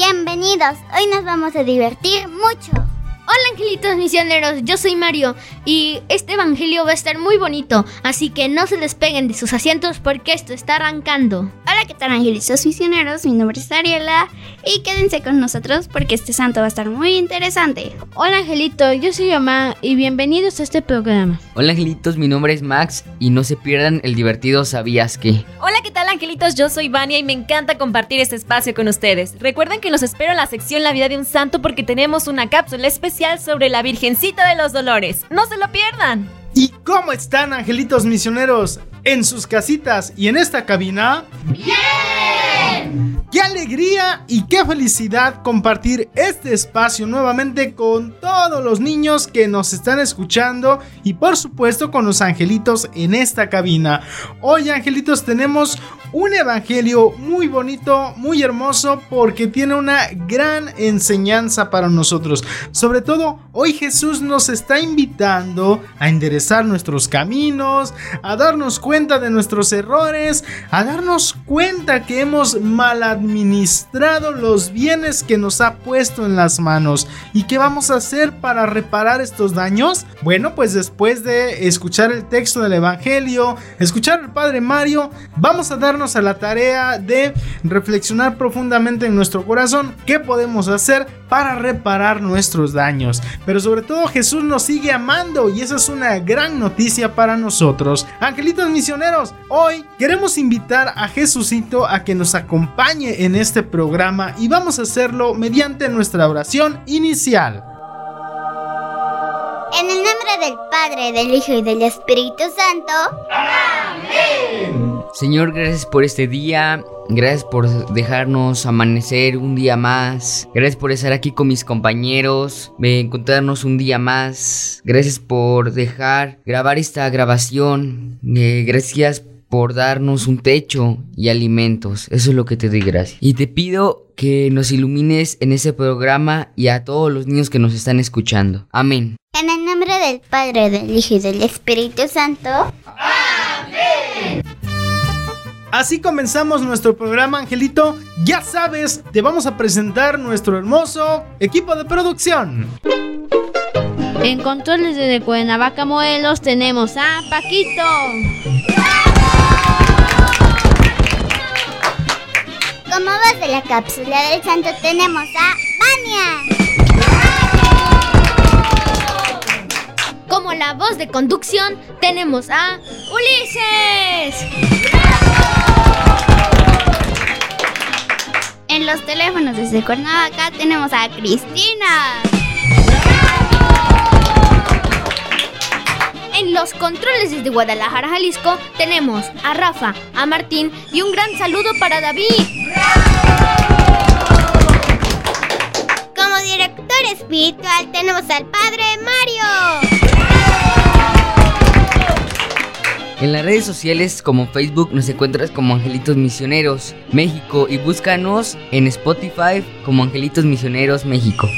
Bienvenidos. Hoy nos vamos a divertir mucho. Hola angelitos misioneros, yo soy Mario y este evangelio va a estar muy bonito, así que no se despeguen de sus asientos porque esto está arrancando. Hola, ¿qué tal angelitos misioneros? Mi nombre es Ariela y quédense con nosotros porque este santo va a estar muy interesante. Hola angelito, yo soy mamá y bienvenidos a este programa. Hola angelitos, mi nombre es Max y no se pierdan el divertido ¿Sabías que? Hola, ¿qué tal angelitos? Yo soy Vania y me encanta compartir este espacio con ustedes. Recuerden que nos espero en la sección La vida de un santo porque tenemos una cápsula especial sobre la Virgencita de los Dolores. No se lo pierdan. ¿Y cómo están, angelitos misioneros? ¿En sus casitas y en esta cabina? ¡Bien! ¡Qué alegría y qué felicidad compartir este espacio nuevamente con todos los niños que nos están escuchando y por supuesto con los angelitos en esta cabina. Hoy, angelitos, tenemos un evangelio muy bonito, muy hermoso porque tiene una gran enseñanza para nosotros. Sobre todo, hoy Jesús nos está invitando a enderezar nuestros caminos, a darnos cuenta de nuestros errores, a darnos cuenta que hemos mal administrado los bienes que nos ha puesto en las manos. ¿Y qué vamos a hacer para reparar estos daños? Bueno, pues después de escuchar el texto del Evangelio, escuchar al Padre Mario, vamos a darnos a la tarea de reflexionar profundamente en nuestro corazón qué podemos hacer para reparar nuestros daños. Pero sobre todo Jesús nos sigue amando y esa es una gran noticia para nosotros. Angelitos misioneros, hoy queremos invitar a Jesucito a que nos acompañe en este programa y vamos a hacerlo mediante nuestra oración inicial. En el nombre del Padre, del Hijo y del Espíritu Santo. Señor, gracias por este día. Gracias por dejarnos amanecer un día más. Gracias por estar aquí con mis compañeros. De encontrarnos un día más. Gracias por dejar grabar esta grabación. Eh, gracias por darnos un techo y alimentos. Eso es lo que te doy gracias. Y te pido que nos ilumines en ese programa y a todos los niños que nos están escuchando. Amén. En el nombre del Padre, del Hijo y del Espíritu Santo. así comenzamos nuestro programa, Angelito. Ya sabes, te vamos a presentar nuestro hermoso equipo de producción. En controles desde Cuernavaca, Morelos, tenemos a Paquito. De la cápsula del santo tenemos a Vania. Como la voz de conducción, tenemos a Ulises. En los teléfonos desde Cuernavaca tenemos a Cristina. En los controles desde Guadalajara, Jalisco, tenemos a Rafa, a Martín y un gran saludo para David. Como director espiritual tenemos al Padre Mario. En las redes sociales como Facebook nos encuentras como Angelitos Misioneros México y búscanos en Spotify como Angelitos Misioneros México.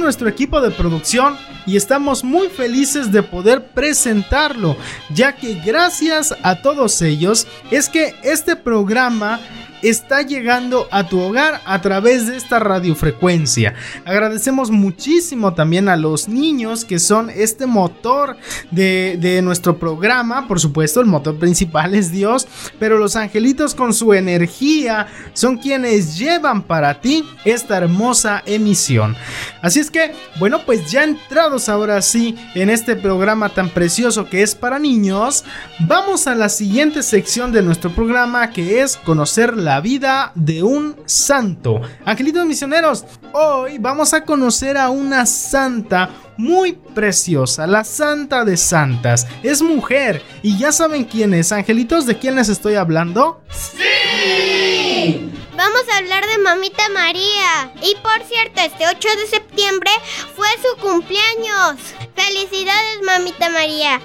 Nuestro equipo de producción y estamos muy felices de poder presentarlo, ya que gracias a todos ellos es que este programa está llegando a tu hogar a través de esta radiofrecuencia. Agradecemos muchísimo también a los niños que son este motor de, de, nuestro programa. Por supuesto, el motor principal es Dios, pero los angelitos con su energía son quienes llevan para ti esta hermosa emisión. Así es que, bueno, pues ya entrados ahora sí en este programa tan precioso que es para niños, vamos a la siguiente sección de nuestro programa que es conocer la la vida de un santo. Angelitos misioneros, hoy vamos a conocer a una santa muy preciosa, la santa de santas. Es mujer y ya saben quién es. Angelitos, ¿de quién les estoy hablando? ¡Sí! Vamos a hablar de Mamita María. Y por cierto, este 8 de septiembre fue su cumpleaños. ¡Felicidades, Mamita María!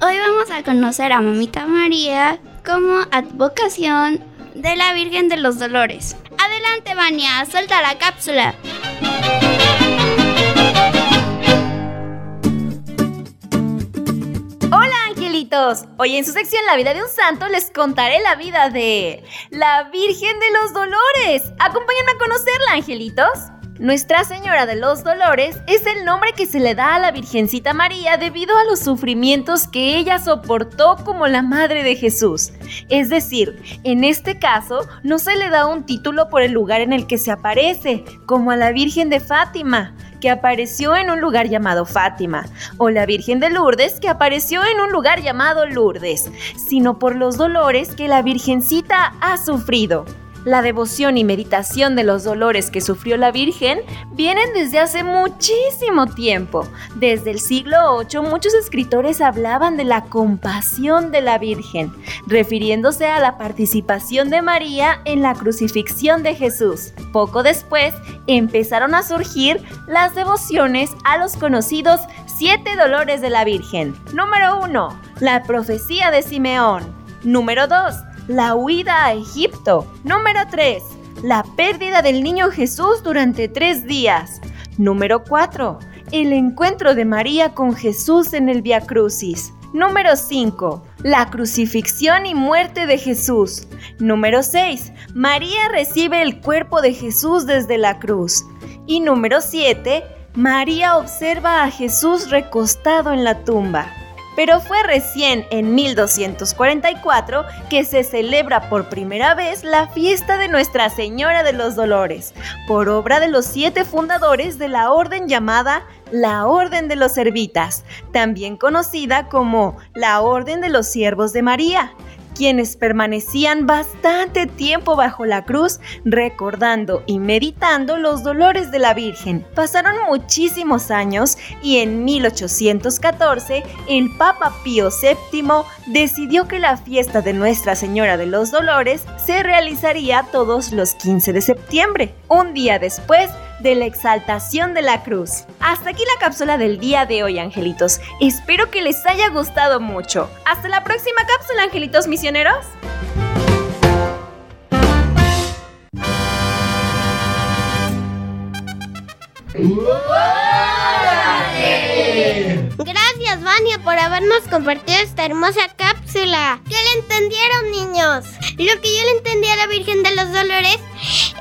Hoy vamos a conocer a Mamita María como advocación de la Virgen de los Dolores. Adelante, Vania, suelta la cápsula. Hola, angelitos. Hoy en su sección La vida de un santo les contaré la vida de la Virgen de los Dolores. Acompáñenme a conocerla, angelitos. Nuestra Señora de los Dolores es el nombre que se le da a la Virgencita María debido a los sufrimientos que ella soportó como la Madre de Jesús. Es decir, en este caso no se le da un título por el lugar en el que se aparece, como a la Virgen de Fátima, que apareció en un lugar llamado Fátima, o la Virgen de Lourdes, que apareció en un lugar llamado Lourdes, sino por los dolores que la Virgencita ha sufrido. La devoción y meditación de los dolores que sufrió la Virgen vienen desde hace muchísimo tiempo. Desde el siglo VIII muchos escritores hablaban de la compasión de la Virgen, refiriéndose a la participación de María en la crucifixión de Jesús. Poco después empezaron a surgir las devociones a los conocidos siete dolores de la Virgen. Número 1. La profecía de Simeón. Número 2 la huida a Egipto. Número 3. La pérdida del niño Jesús durante tres días. Número 4. El encuentro de María con Jesús en el Via Crucis. Número 5. La crucifixión y muerte de Jesús. Número 6. María recibe el cuerpo de Jesús desde la cruz. Y número 7. María observa a Jesús recostado en la tumba pero fue recién en 1244 que se celebra por primera vez la fiesta de Nuestra Señora de los Dolores, por obra de los siete fundadores de la orden llamada la Orden de los Servitas, también conocida como la Orden de los Siervos de María quienes permanecían bastante tiempo bajo la cruz recordando y meditando los dolores de la Virgen. Pasaron muchísimos años y en 1814 el Papa Pío VII decidió que la fiesta de Nuestra Señora de los Dolores se realizaría todos los 15 de septiembre. Un día después, de la exaltación de la cruz. Hasta aquí la cápsula del día de hoy, angelitos. Espero que les haya gustado mucho. Hasta la próxima cápsula, angelitos misioneros. Gracias Vania, por habernos compartido esta hermosa cápsula. ¿Qué le entendieron, niños? Lo que yo le entendí a la Virgen de los Dolores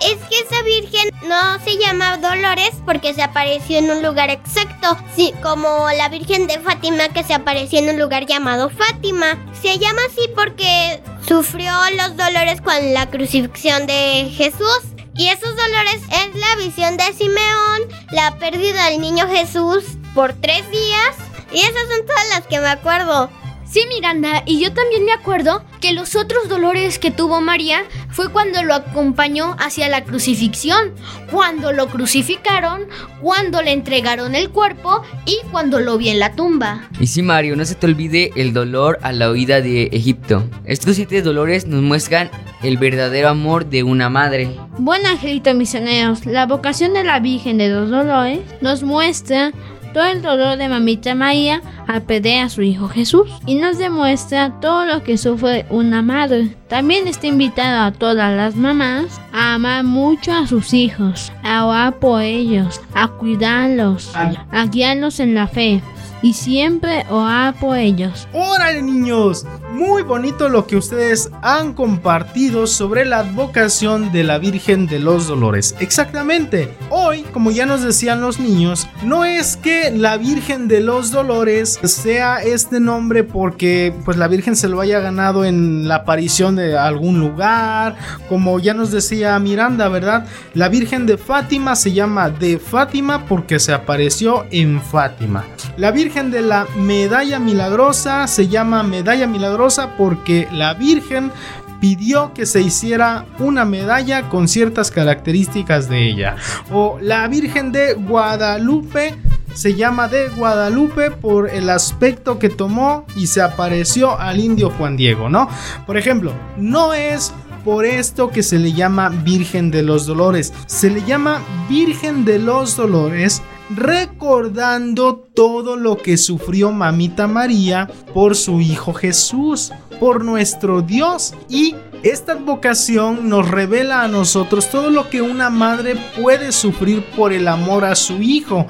es que esa Virgen no se llama Dolores porque se apareció en un lugar exacto, sí, como la Virgen de Fátima que se apareció en un lugar llamado Fátima. Se llama así porque sufrió los dolores con la crucifixión de Jesús. Y esos dolores es la visión de Simeón, la pérdida del niño Jesús por tres días. Y esas son todas las que me acuerdo. Sí, Miranda, y yo también me acuerdo que los otros dolores que tuvo María fue cuando lo acompañó hacia la crucifixión, cuando lo crucificaron, cuando le entregaron el cuerpo y cuando lo vi en la tumba. Y sí, Mario, no se te olvide el dolor a la huida de Egipto. Estos siete dolores nos muestran el verdadero amor de una madre. Bueno, angelito misioneros, la vocación de la Virgen de los Dolores nos muestra todo el dolor de mamita María al perder a su hijo Jesús y nos demuestra todo lo que sufre una madre. También está invitado a todas las mamás a amar mucho a sus hijos, a orar por ellos, a cuidarlos, a guiarlos en la fe y siempre orar por ellos. ¡Órale niños! Muy bonito lo que ustedes han compartido sobre la advocación de la Virgen de los Dolores. Exactamente. Hoy, como ya nos decían los niños, no es que la Virgen de los Dolores sea este nombre porque pues la Virgen se lo haya ganado en la aparición de algún lugar, como ya nos decía Miranda, ¿verdad? La Virgen de Fátima se llama de Fátima porque se apareció en Fátima. La Virgen de la Medalla Milagrosa se llama Medalla Milagrosa porque la Virgen pidió que se hiciera una medalla con ciertas características de ella. O la Virgen de Guadalupe se llama de Guadalupe por el aspecto que tomó y se apareció al indio Juan Diego, ¿no? Por ejemplo, no es por esto que se le llama Virgen de los Dolores. Se le llama Virgen de los Dolores recordando todo lo que sufrió mamita María por su Hijo Jesús, por nuestro Dios. Y esta advocación nos revela a nosotros todo lo que una madre puede sufrir por el amor a su hijo.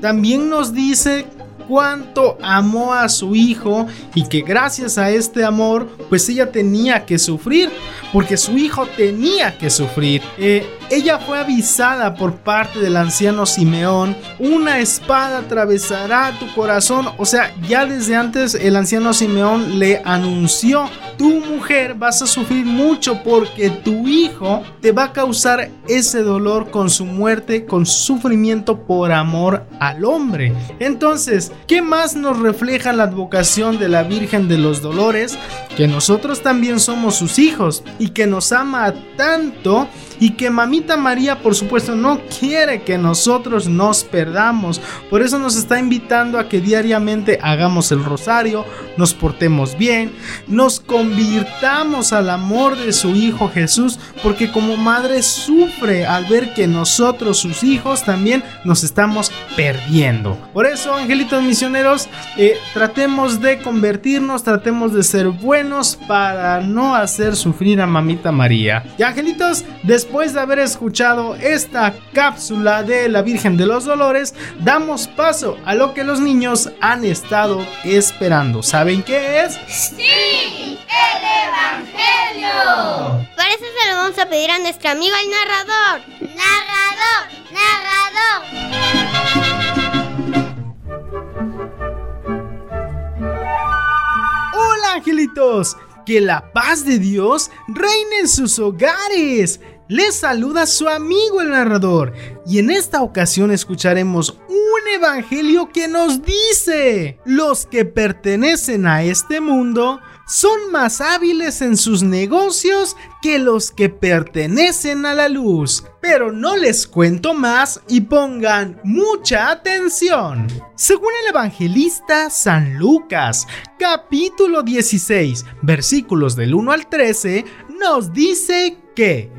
También nos dice cuánto amó a su hijo y que gracias a este amor pues ella tenía que sufrir porque su hijo tenía que sufrir. Eh, ella fue avisada por parte del anciano Simeón, una espada atravesará tu corazón, o sea, ya desde antes el anciano Simeón le anunció, tu mujer vas a sufrir mucho porque tu hijo te va a causar ese dolor con su muerte, con su sufrimiento por amor al hombre. Entonces, ¿qué más nos refleja la advocación de la Virgen de los Dolores? Que nosotros también somos sus hijos y que nos ama tanto y que mamita María por supuesto no quiere que nosotros nos perdamos. Por eso nos está invitando a que diariamente hagamos el rosario, nos portemos bien, nos convirtamos al amor de su Hijo Jesús, porque como madre sufre al ver que nosotros sus hijos también nos estamos perdiendo. Por eso, angelitos misioneros, eh, tratemos de convertirnos, tratemos de ser buenos para no hacer sufrir a mamita María. Y angelitos, después de haber escuchado esta cápsula de la Virgen de los Dolores, damos paso a lo que los niños han estado esperando. ¿Saben qué es? ¡Sí! ¡El Evangelio! Por eso se lo vamos a pedir a nuestro amigo el narrador. Narrador, narrador. Angelitos, que la paz de Dios reine en sus hogares. Les saluda su amigo el narrador y en esta ocasión escucharemos un evangelio que nos dice, los que pertenecen a este mundo son más hábiles en sus negocios que los que pertenecen a la luz. Pero no les cuento más y pongan mucha atención. Según el evangelista San Lucas, capítulo 16, versículos del 1 al 13, nos dice que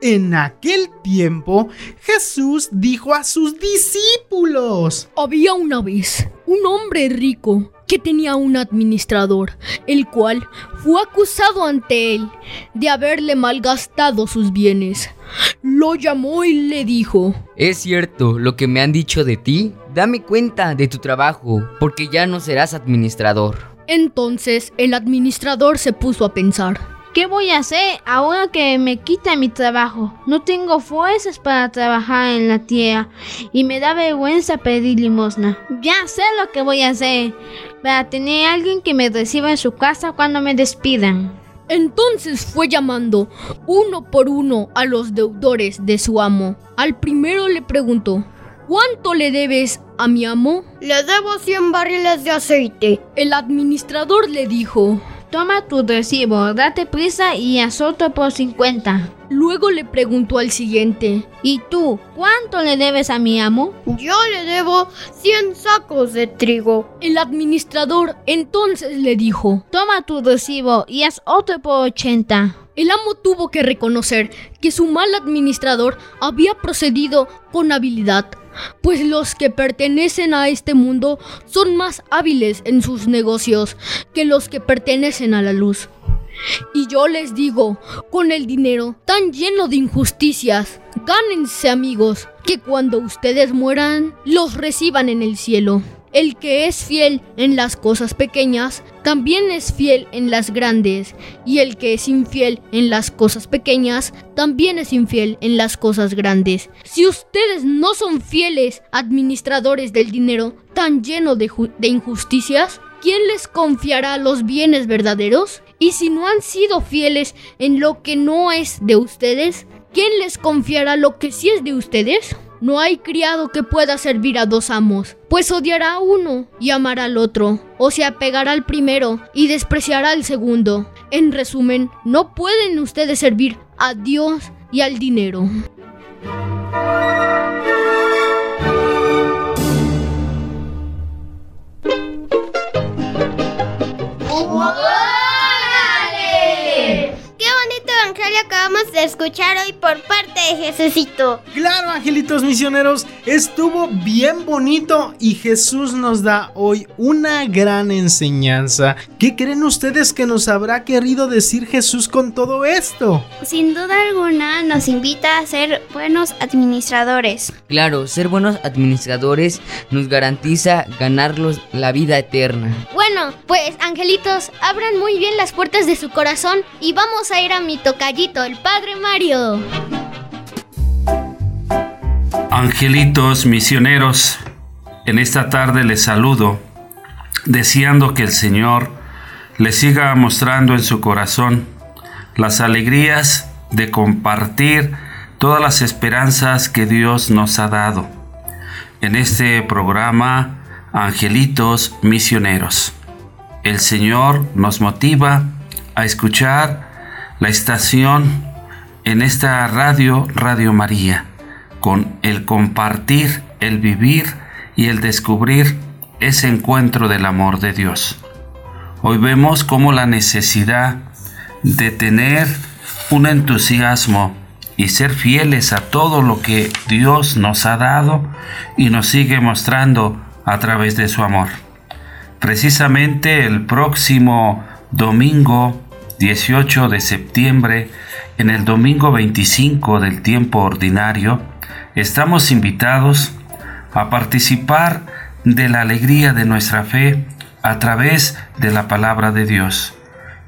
en aquel tiempo Jesús dijo a sus discípulos, Había una vez un hombre rico que tenía un administrador, el cual fue acusado ante él de haberle malgastado sus bienes. Lo llamó y le dijo, ¿Es cierto lo que me han dicho de ti? Dame cuenta de tu trabajo, porque ya no serás administrador. entonces el administrador se puso a pensar. ¿Qué voy a hacer ahora que me quita mi trabajo? No tengo fuerzas para trabajar en la tierra y me da vergüenza pedir limosna. Ya sé lo que voy a hacer para tener a alguien que me reciba en su casa cuando me despidan. Entonces fue llamando uno por uno a los deudores de su amo. Al primero le preguntó, ¿cuánto le debes a mi amo? Le debo 100 barriles de aceite. El administrador le dijo, Toma tu recibo, date prisa y haz otro por 50. luego le preguntó al siguiente, ¿Y tú, cuánto le debes a mi amo? Yo le debo 100 sacos de trigo. el administrador entonces le dijo, Toma tu recibo y haz otro por 80. El amo tuvo que reconocer que su mal administrador había procedido con habilidad, pues los que pertenecen a este mundo son más hábiles en sus negocios que los que pertenecen a la luz. Y yo les digo, con el dinero tan lleno de injusticias, gánense amigos, que cuando ustedes mueran, los reciban en el cielo. El que es fiel en las cosas pequeñas, también es fiel en las grandes, y el que es infiel en las cosas pequeñas, también es infiel en las cosas grandes. Si ustedes no son fieles administradores del dinero tan lleno de, ju- de injusticias, ¿quién les confiará los bienes verdaderos? Y si no han sido fieles en lo que no es de ustedes, ¿quién les confiará lo que sí es de ustedes? No hay criado que pueda servir a dos amos, pues odiará a uno y amará al otro, o se apegará al primero y despreciará al segundo. En resumen, no pueden ustedes servir a Dios y al dinero. Escuchar hoy por parte de Jesucito! Claro, angelitos misioneros, estuvo bien bonito y Jesús nos da hoy una gran enseñanza. ¿Qué creen ustedes que nos habrá querido decir Jesús con todo esto? Sin duda alguna nos invita a ser buenos administradores. Claro, ser buenos administradores nos garantiza ganarlos la vida eterna. Bueno, pues angelitos, abran muy bien las puertas de su corazón y vamos a ir a mi tocallito, el Padre Mario. Angelitos misioneros, en esta tarde les saludo, deseando que el Señor les siga mostrando en su corazón las alegrías de compartir todas las esperanzas que Dios nos ha dado. En este programa, Angelitos Misioneros, el Señor nos motiva a escuchar la estación en esta radio, Radio María, con el compartir, el vivir y el descubrir ese encuentro del amor de Dios. Hoy vemos cómo la necesidad de tener un entusiasmo y ser fieles a todo lo que Dios nos ha dado y nos sigue mostrando a través de su amor. Precisamente el próximo domingo 18 de septiembre, en el domingo 25 del tiempo ordinario, estamos invitados a participar de la alegría de nuestra fe a través de la palabra de Dios.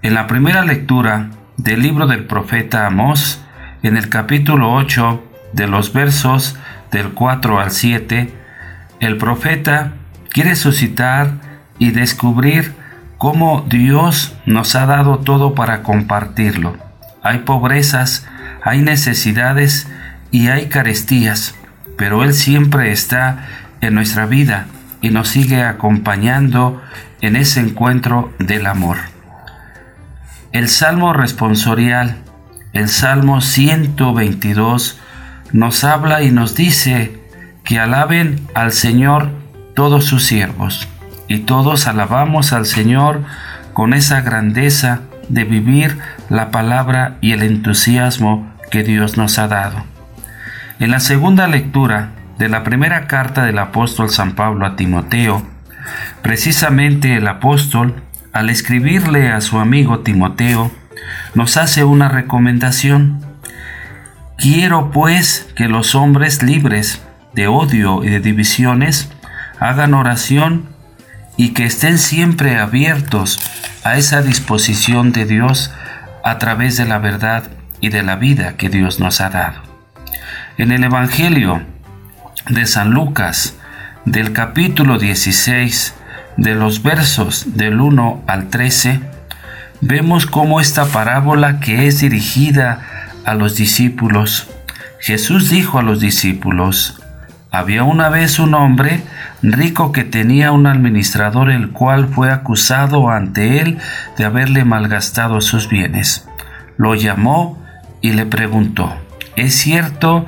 En la primera lectura del libro del profeta Amós, en el capítulo 8 de los versos del 4 al 7, el profeta quiere suscitar y descubrir cómo Dios nos ha dado todo para compartirlo. Hay pobrezas, hay necesidades y hay carestías, pero Él siempre está en nuestra vida y nos sigue acompañando en ese encuentro del amor. El Salmo responsorial, el Salmo 122, nos habla y nos dice que alaben al Señor todos sus siervos. Y todos alabamos al Señor con esa grandeza de vivir la palabra y el entusiasmo que Dios nos ha dado. En la segunda lectura de la primera carta del apóstol San Pablo a Timoteo, Precisamente el apóstol, al escribirle a su amigo Timoteo, nos hace una recomendación. Quiero pues que los hombres libres de odio y de divisiones hagan oración y que estén siempre abiertos a esa disposición de Dios a través de la verdad y de la vida que Dios nos ha dado. En el Evangelio de San Lucas, del capítulo 16, de los versos del 1 al 13, vemos cómo esta parábola que es dirigida a los discípulos, Jesús dijo a los discípulos, había una vez un hombre rico que tenía un administrador el cual fue acusado ante él de haberle malgastado sus bienes. Lo llamó y le preguntó, ¿es cierto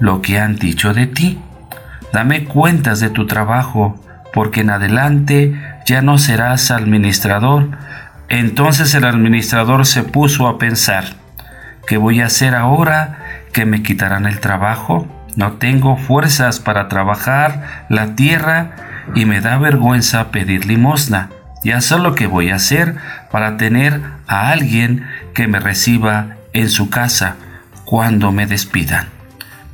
lo que han dicho de ti? Dame cuentas de tu trabajo, porque en adelante ya no serás administrador. Entonces el administrador se puso a pensar, ¿qué voy a hacer ahora que me quitarán el trabajo? No tengo fuerzas para trabajar la tierra y me da vergüenza pedir limosna. Ya sé lo que voy a hacer para tener a alguien que me reciba en su casa cuando me despidan.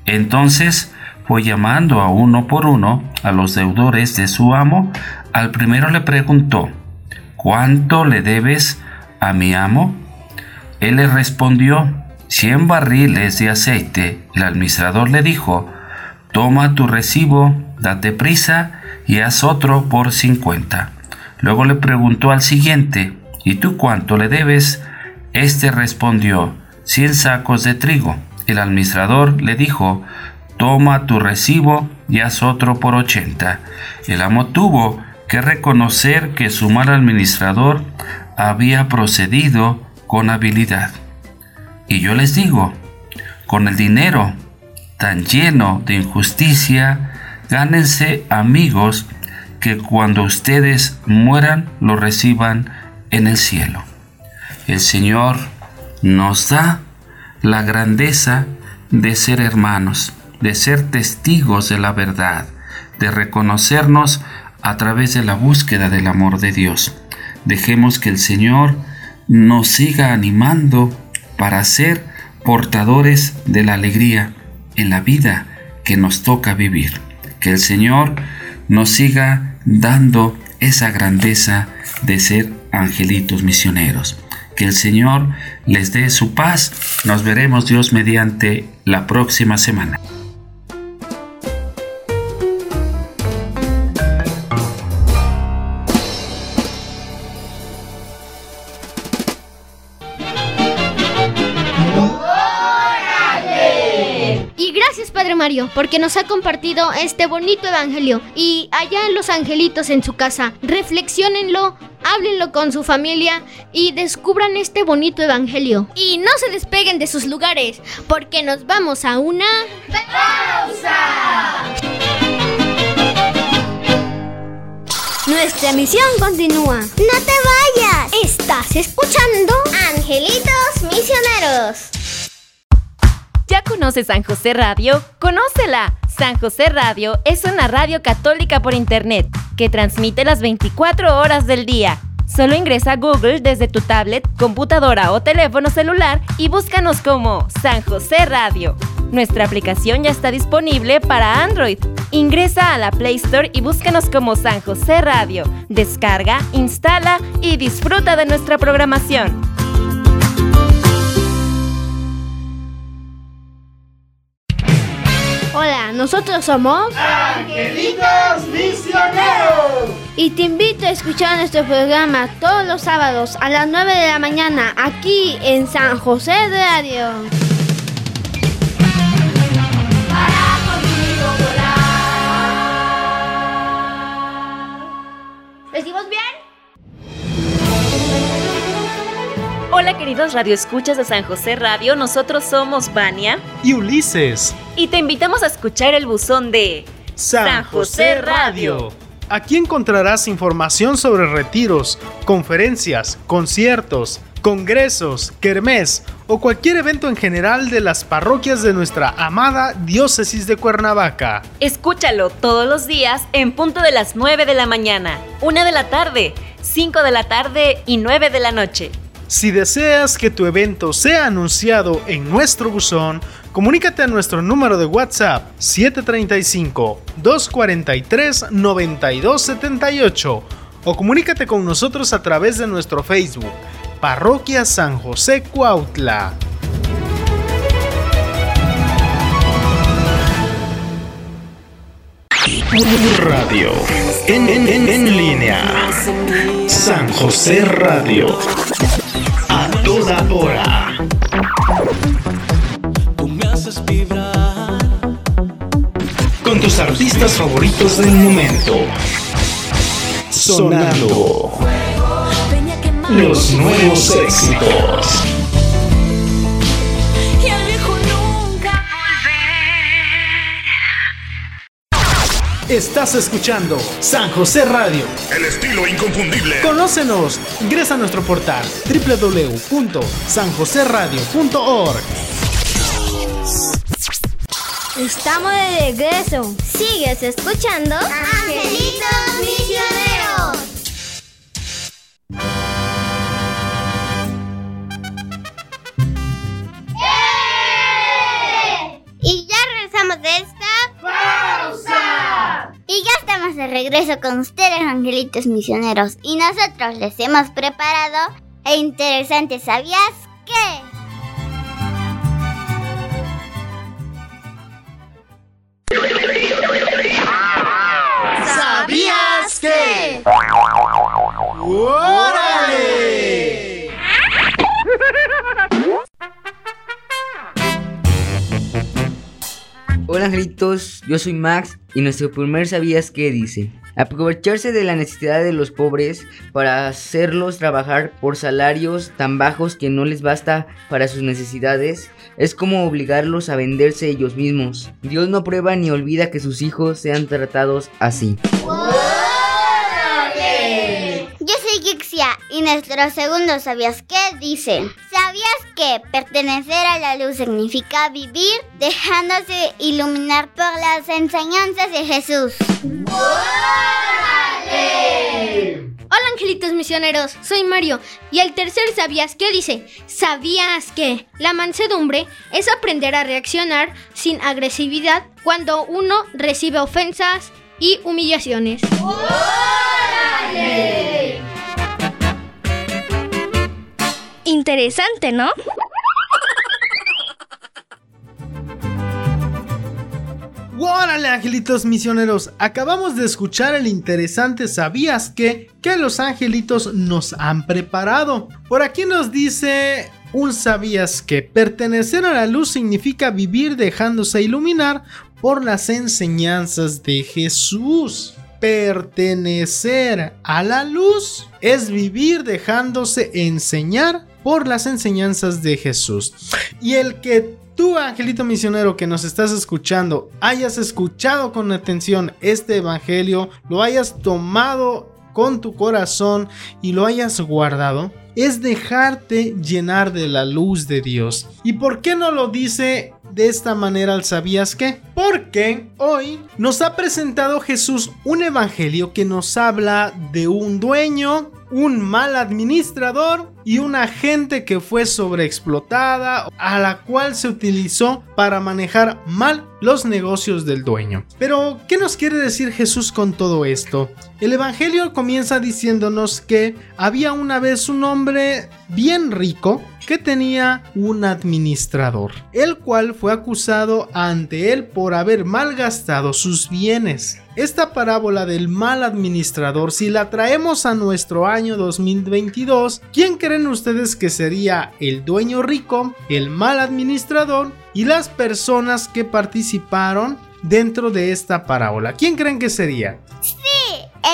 Entonces fue llamando a uno por uno a los deudores de su amo. Al primero le preguntó, ¿cuánto le debes a mi amo? Él le respondió, cien barriles de aceite. El administrador le dijo, toma tu recibo, date prisa y haz otro por cincuenta. Luego le preguntó al siguiente, ¿y tú cuánto le debes? Este respondió, cien sacos de trigo. El administrador le dijo, toma tu recibo y haz otro por ochenta. El amo tuvo que reconocer que su mal administrador había procedido con habilidad. Y yo les digo, con el dinero tan lleno de injusticia, gánense amigos que cuando ustedes mueran lo reciban en el cielo. El Señor nos da la grandeza de ser hermanos, de ser testigos de la verdad, de reconocernos a través de la búsqueda del amor de Dios. Dejemos que el Señor nos siga animando para ser portadores de la alegría en la vida que nos toca vivir. Que el Señor nos siga dando esa grandeza de ser angelitos misioneros. Que el Señor les dé su paz. Nos veremos Dios mediante la próxima semana. Porque nos ha compartido este bonito evangelio. Y allá en los angelitos en su casa, reflexionenlo, háblenlo con su familia y descubran este bonito evangelio. Y no se despeguen de sus lugares, porque nos vamos a una... Nuestra misión continúa. ¡No te vayas! Estás escuchando Angelitos Misioneros. ¿Ya conoces San José Radio? ¡Conócela! San José Radio es una radio católica por internet que transmite las 24 horas del día. Solo ingresa a Google desde tu tablet, computadora o teléfono celular y búscanos como San José Radio. Nuestra aplicación ya está disponible para Android. Ingresa a la Play Store y búscanos como San José Radio. Descarga, instala y disfruta de nuestra programación. Nosotros somos Angelitos Misioneros. y te invito a escuchar nuestro programa todos los sábados a las 9 de la mañana aquí en San José Radio. Hola queridos radioescuchas de San José Radio, nosotros somos Vania Y Ulises. y te invitamos a escuchar el buzón de San José Radio. Aquí encontrarás información sobre retiros, conferencias, conciertos, congresos, kermés o cualquier evento en general de las parroquias de nuestra amada diócesis de Cuernavaca. Escúchalo todos los días en punto de las 9 de la mañana, 1 de la tarde, 5 de la tarde y 9 de la noche. Si deseas que tu evento sea anunciado en nuestro buzón, comunícate a nuestro número de WhatsApp 735-243-9278 o comunícate con nosotros a través de nuestro Facebook, Parroquia San José Cuautla. Radio en, en- en- en línea. San José Radio. Toda hora. Con tus artistas favoritos del momento. Sonando. Los nuevos éxitos. Estás escuchando San José Radio. El estilo inconfundible. Conócenos. Ingresa a nuestro portal www.sanjoseradio.org. Estamos de regreso. Sigues escuchando Angelitos Misioneros. Regreso con ustedes, angelitos misioneros. Y nosotros les hemos preparado e interesante, ¿sabías qué? ¿Sabías que? ¡Órale! Hola angelitos, yo soy Max y nuestro primer sabías que dice aprovecharse de la necesidad de los pobres para hacerlos trabajar por salarios tan bajos que no les basta para sus necesidades es como obligarlos a venderse ellos mismos. Dios no prueba ni olvida que sus hijos sean tratados así. Yo soy Gixia y nuestro segundo ¿Sabías qué? dice ¿Sabías que pertenecer a la luz significa vivir dejándose iluminar por las enseñanzas de Jesús? Hola angelitos misioneros, soy Mario y el tercer sabías qué dice, sabías que la mansedumbre es aprender a reaccionar sin agresividad cuando uno recibe ofensas y humillaciones. Interesante, ¿no? ¡Órale, angelitos misioneros! Acabamos de escuchar el interesante ¿Sabías qué? que los angelitos nos han preparado. Por aquí nos dice un ¿Sabías que Pertenecer a la luz significa vivir dejándose iluminar por las enseñanzas de Jesús. Pertenecer a la luz es vivir dejándose enseñar por las enseñanzas de Jesús. Y el que tú, angelito misionero que nos estás escuchando, hayas escuchado con atención este evangelio, lo hayas tomado con tu corazón y lo hayas guardado, es dejarte llenar de la luz de Dios. ¿Y por qué no lo dice de esta manera al sabías qué? Porque hoy nos ha presentado Jesús un evangelio que nos habla de un dueño, un mal administrador y una gente que fue sobreexplotada a la cual se utilizó para manejar mal los negocios del dueño. Pero, ¿qué nos quiere decir Jesús con todo esto? El Evangelio comienza diciéndonos que había una vez un hombre bien rico que tenía un administrador, el cual fue acusado ante él por haber malgastado sus bienes. Esta parábola del mal administrador, si la traemos a nuestro año 2022, ¿quién creen ustedes que sería el dueño rico, el mal administrador y las personas que participaron dentro de esta parábola? ¿Quién creen que sería? Sí,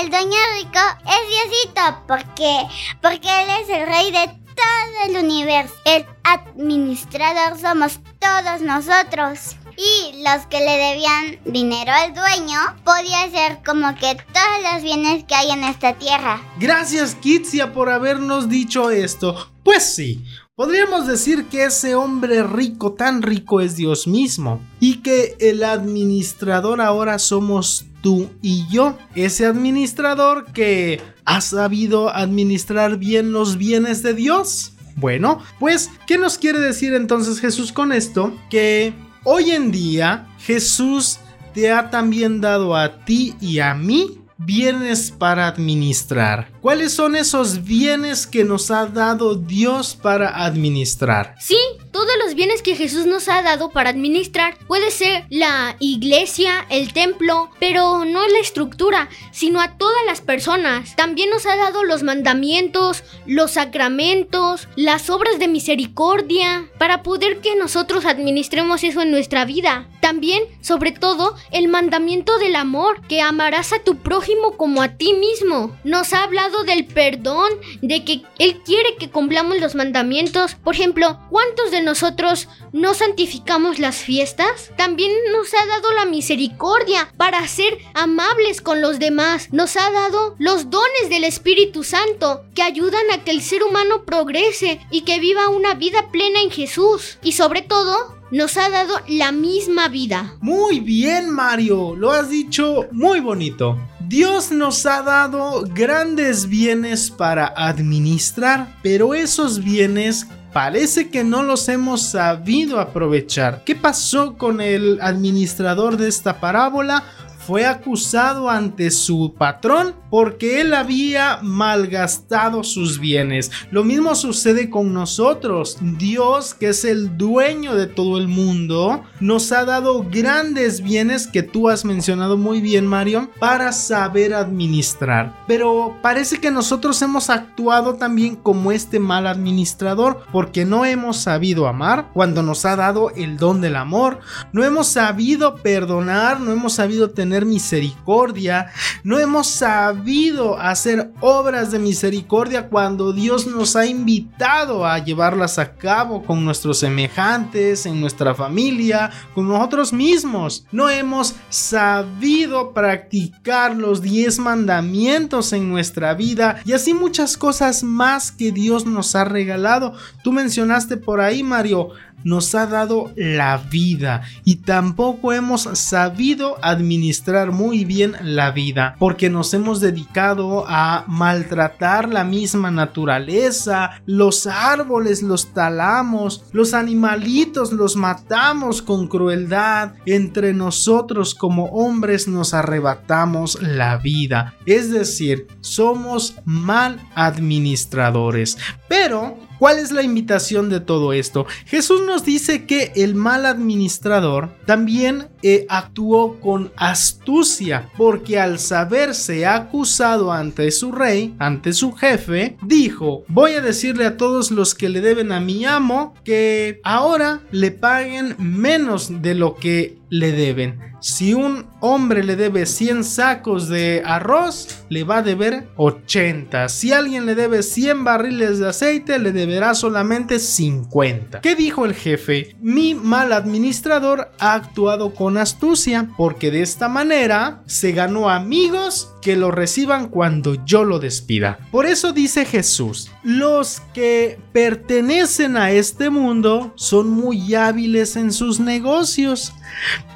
el dueño rico es Diosito porque, porque Él es el rey de todo el universo. El administrador somos todos nosotros. Y los que le debían dinero al dueño, podía ser como que todos los bienes que hay en esta tierra. Gracias, Kitsia, por habernos dicho esto. Pues sí, podríamos decir que ese hombre rico, tan rico, es Dios mismo. Y que el administrador ahora somos tú y yo. Ese administrador que ha sabido administrar bien los bienes de Dios. Bueno, pues, ¿qué nos quiere decir entonces Jesús con esto? Que hoy en día Jesús te ha también dado a ti y a mí bienes para administrar. ¿Cuáles son esos bienes que nos ha dado Dios para administrar? Sí, todos los bienes que Jesús nos ha dado para administrar puede ser la iglesia, el templo, pero no la estructura, sino a todas las personas. También nos ha dado los mandamientos, los sacramentos, las obras de misericordia, para poder que nosotros administremos eso en nuestra vida. También, sobre todo, el mandamiento del amor, que amarás a tu prójimo como a ti mismo. Nos ha hablado del perdón, de que Él quiere que cumplamos los mandamientos. Por ejemplo, ¿cuántos de nosotros no santificamos las fiestas? También nos ha dado la misericordia para ser amables con los demás. Nos ha dado los dones del Espíritu Santo que ayudan a que el ser humano progrese y que viva una vida plena en Jesús. Y sobre todo, nos ha dado la misma vida. Muy bien, Mario, lo has dicho muy bonito. Dios nos ha dado grandes bienes para administrar, pero esos bienes parece que no los hemos sabido aprovechar. ¿Qué pasó con el administrador de esta parábola? Fue acusado ante su patrón porque él había malgastado sus bienes. Lo mismo sucede con nosotros. Dios, que es el dueño de todo el mundo, nos ha dado grandes bienes que tú has mencionado muy bien, Mario, para saber administrar. Pero parece que nosotros hemos actuado también como este mal administrador porque no hemos sabido amar cuando nos ha dado el don del amor. No hemos sabido perdonar, no hemos sabido tener misericordia, no hemos sabido hacer obras de misericordia cuando Dios nos ha invitado a llevarlas a cabo con nuestros semejantes, en nuestra familia, con nosotros mismos. No hemos sabido practicar los 10 mandamientos en nuestra vida y así muchas cosas más que Dios nos ha regalado. Tú mencionaste por ahí, Mario, nos ha dado la vida y tampoco hemos sabido administrar muy bien la vida porque nos hemos dedicado a maltratar la misma naturaleza, los árboles los talamos, los animalitos los matamos con crueldad, entre nosotros como hombres nos arrebatamos la vida, es decir, somos mal administradores, pero ¿Cuál es la invitación de todo esto? Jesús nos dice que el mal administrador también eh, actuó con astucia, porque al saberse acusado ante su rey, ante su jefe, dijo, voy a decirle a todos los que le deben a mi amo que ahora le paguen menos de lo que le deben. Si un hombre le debe 100 sacos de arroz, le va a deber 80. Si alguien le debe 100 barriles de aceite, le deberá solamente 50. ¿Qué dijo el jefe? Mi mal administrador ha actuado con astucia, porque de esta manera se ganó amigos que lo reciban cuando yo lo despida. Por eso dice Jesús, los que pertenecen a este mundo son muy hábiles en sus negocios.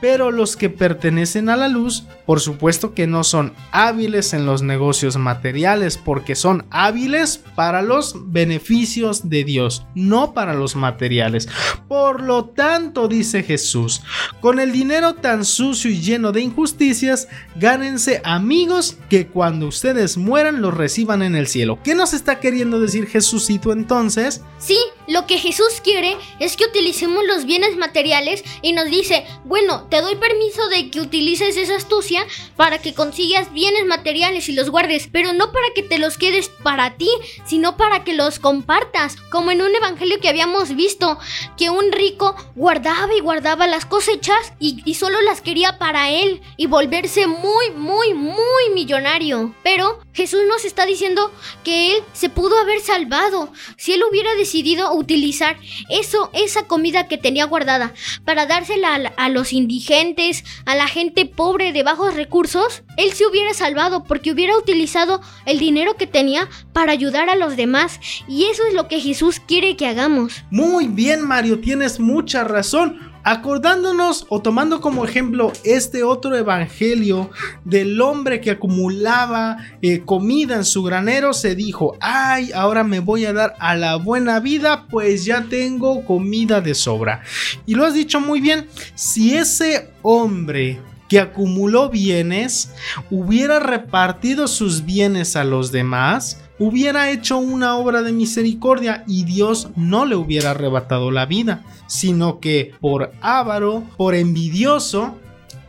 Pero los que pertenecen a la luz, por supuesto que no son hábiles en los negocios materiales, porque son hábiles para los beneficios de Dios, no para los materiales. Por lo tanto, dice Jesús, con el dinero tan sucio y lleno de injusticias, gánense amigos que cuando ustedes mueran los reciban en el cielo. ¿Qué nos está queriendo decir Jesucito entonces? Sí, lo que Jesús quiere es que utilicemos los bienes materiales y nos dice, bueno, te doy permiso de que utilices esa astucia para que consigas bienes materiales y los guardes, pero no para que te los quedes para ti, sino para que los compartas, como en un evangelio que habíamos visto, que un rico guardaba y guardaba las cosechas y, solo las quería para él y volverse muy, muy, muy millonario. Pero Jesús nos está diciendo que él se pudo haber salvado si él hubiera decidido utilizar eso, esa comida que tenía guardada para dársela a, los indigentes, a la gente pobre de bajos recursos, él se hubiera salvado porque hubiera utilizado el dinero que tenía para ayudar a los demás. Y eso es lo que Jesús quiere que hagamos. Muy bien, Mario, tienes mucha razón. Acordándonos o tomando como ejemplo este otro evangelio del hombre que acumulaba eh, comida en su granero, se dijo, ay, ahora me voy a dar a la buena vida, pues ya tengo comida de sobra. Y lo has dicho muy bien, si ese hombre que acumuló bienes hubiera repartido sus bienes a los demás, hubiera hecho una obra de misericordia y Dios no le hubiera arrebatado la vida, sino que por avaro, por envidioso,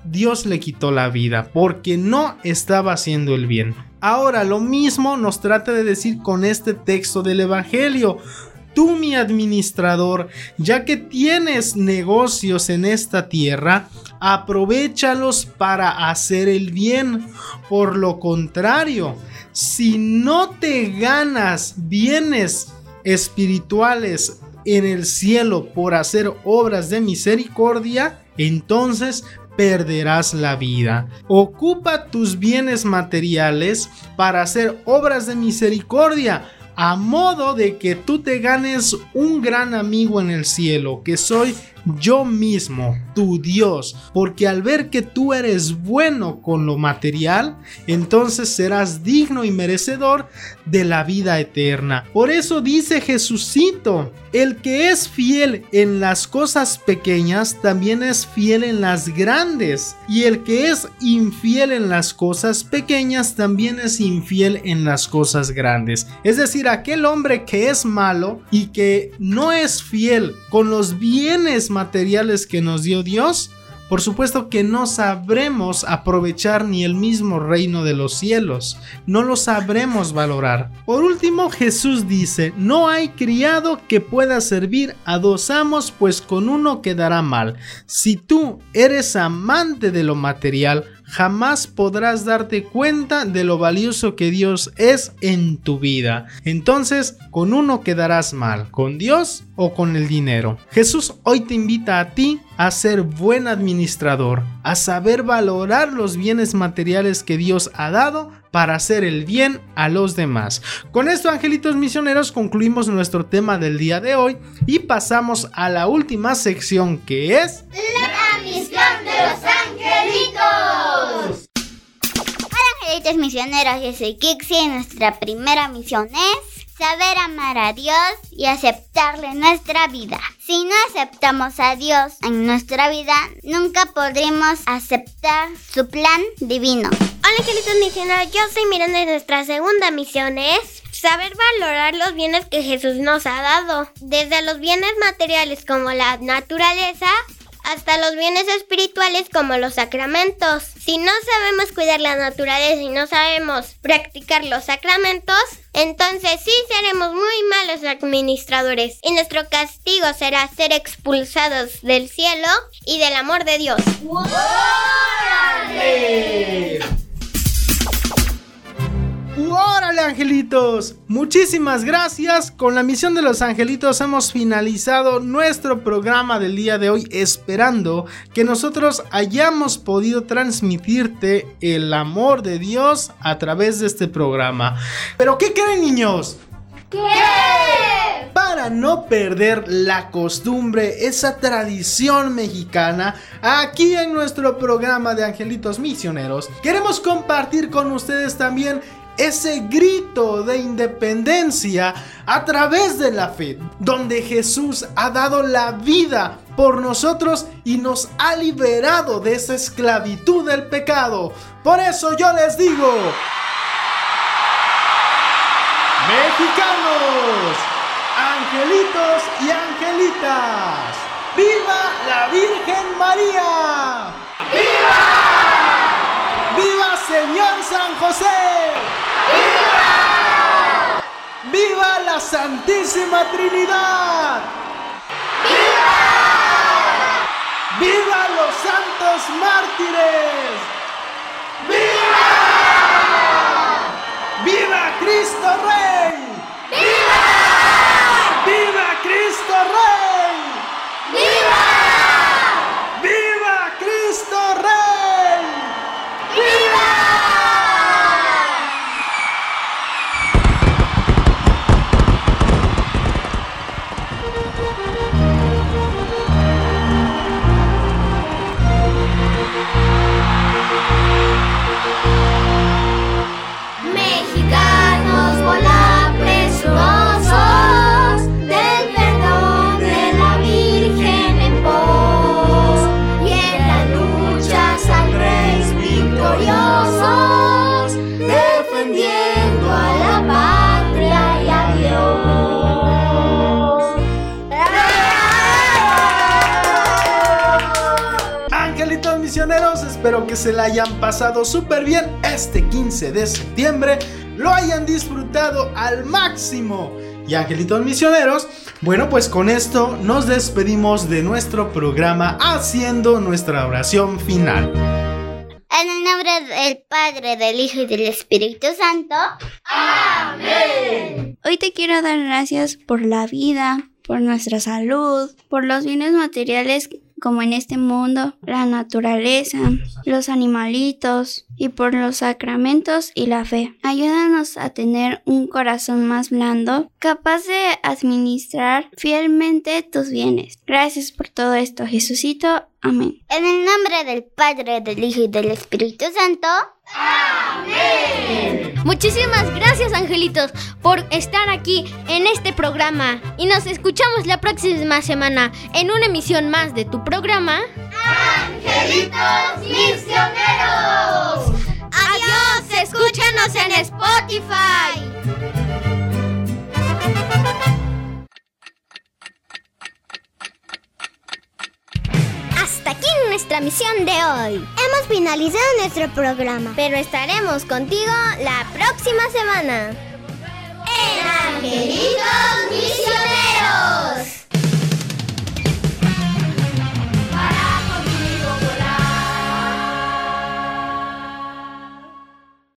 Dios le quitó la vida porque no estaba haciendo el bien. Ahora lo mismo nos trata de decir con este texto del Evangelio. Tú mi administrador, ya que tienes negocios en esta tierra, aprovechalos para hacer el bien. Por lo contrario, si no te ganas bienes espirituales en el cielo por hacer obras de misericordia, entonces perderás la vida. Ocupa tus bienes materiales para hacer obras de misericordia, a modo de que tú te ganes un gran amigo en el cielo, que soy yo mismo, tu Dios, porque al ver que tú eres bueno con lo material, entonces serás digno y merecedor de la vida eterna. Por eso dice Jesucito, el que es fiel en las cosas pequeñas, también es fiel en las grandes, y el que es infiel en las cosas pequeñas, también es infiel en las cosas grandes. Es decir, aquel hombre que es malo y que no es fiel con los bienes materiales que nos dio Dios, por supuesto que no sabremos aprovechar ni el mismo reino de los cielos, no lo sabremos valorar. Por último, Jesús dice, no hay criado que pueda servir a dos amos, pues con uno quedará mal. Si tú eres amante de lo material, jamás podrás darte cuenta de lo valioso que Dios es en tu vida. Entonces, con uno quedarás mal, con Dios o con el dinero. Jesús hoy te invita a ti a ser buen administrador, a saber valorar los bienes materiales que Dios ha dado para hacer el bien a los demás. Con esto, angelitos misioneros, concluimos nuestro tema del día de hoy y pasamos a la última sección que es... La misión de los angelitos. Hola angelitos misioneros, yo soy Kixi y nuestra primera misión es saber amar a Dios y aceptarle en nuestra vida. Si no aceptamos a Dios en nuestra vida, nunca podremos aceptar su plan divino. Hola angelitos misioneros, yo soy Miranda y nuestra segunda misión es saber valorar los bienes que Jesús nos ha dado, desde los bienes materiales como la naturaleza hasta los bienes espirituales como los sacramentos. Si no sabemos cuidar la naturaleza y no sabemos practicar los sacramentos, entonces sí seremos muy malos administradores y nuestro castigo será ser expulsados del cielo y del amor de Dios. ¡Órale, angelitos! Muchísimas gracias. Con la misión de los angelitos hemos finalizado nuestro programa del día de hoy, esperando que nosotros hayamos podido transmitirte el amor de Dios a través de este programa. ¿Pero qué creen, niños? Para no perder la costumbre, esa tradición mexicana, aquí en nuestro programa de Angelitos Misioneros, queremos compartir con ustedes también ese grito de independencia a través de la fe, donde Jesús ha dado la vida por nosotros y nos ha liberado de esa esclavitud del pecado. Por eso yo les digo, mexicanos, angelitos y angelitas, ¡viva la Virgen María! ¡Viva! ¡Viva Señor San José! ¡Viva! ¡Viva la Santísima Trinidad! ¡Viva! ¡Viva los santos mártires! Que se la hayan pasado súper bien este 15 de septiembre, lo hayan disfrutado al máximo. Y angelitos misioneros, bueno pues con esto nos despedimos de nuestro programa haciendo nuestra oración final. En el nombre del Padre, del Hijo y del Espíritu Santo. Amén. Hoy te quiero dar gracias por la vida, por nuestra salud, por los bienes materiales como en este mundo, la naturaleza, los animalitos y por los sacramentos y la fe. Ayúdanos a tener un corazón más blando, capaz de administrar fielmente tus bienes. Gracias por todo esto, Jesucito. Amén. En el nombre del Padre, del Hijo y del Espíritu Santo. Amén. Muchísimas gracias, angelitos, por estar aquí en este programa. Y nos escuchamos la próxima semana en una emisión más de tu programa. ¡Angelitos Misioneros! ¡Adiós! Escúchanos en Spotify. Hasta aquí nuestra misión de hoy. Hemos finalizado nuestro programa, pero estaremos contigo la próxima semana. En Misioneros.